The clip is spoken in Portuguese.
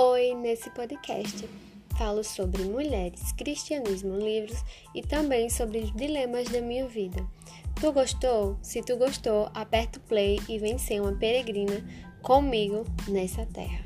Oi, nesse podcast falo sobre mulheres, cristianismo, livros e também sobre os dilemas da minha vida. Tu gostou? Se tu gostou, aperta o play e vem ser uma peregrina comigo nessa terra.